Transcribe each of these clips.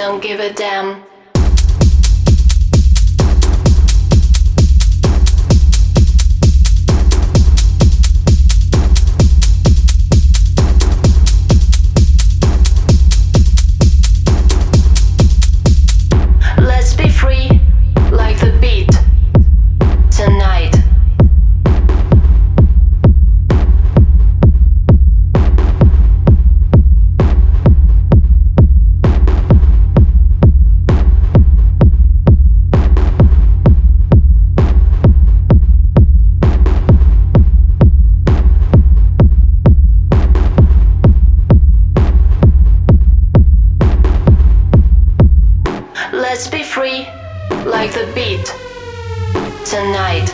don't give a damn. beat. Tonight.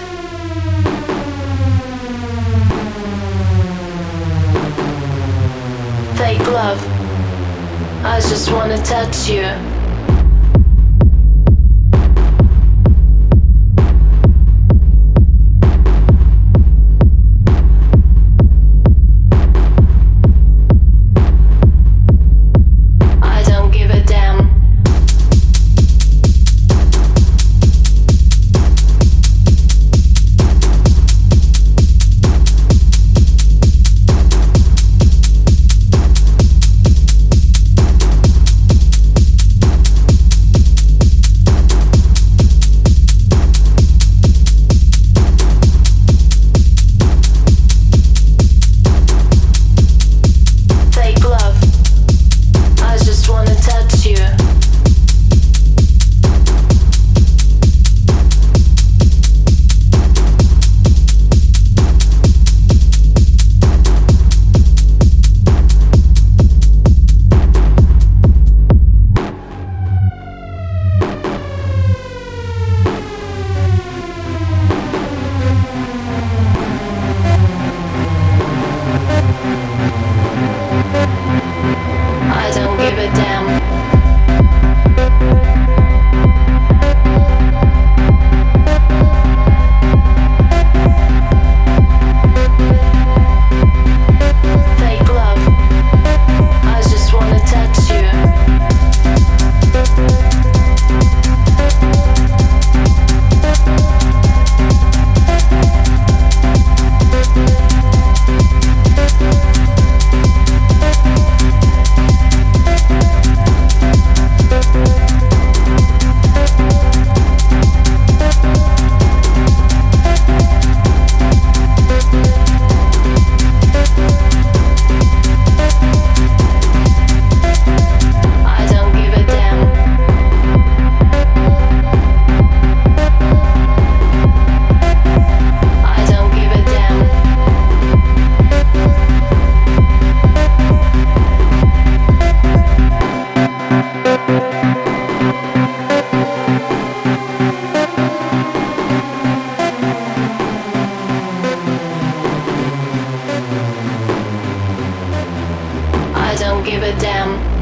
Take love. I just wanna touch you. Amsterdam.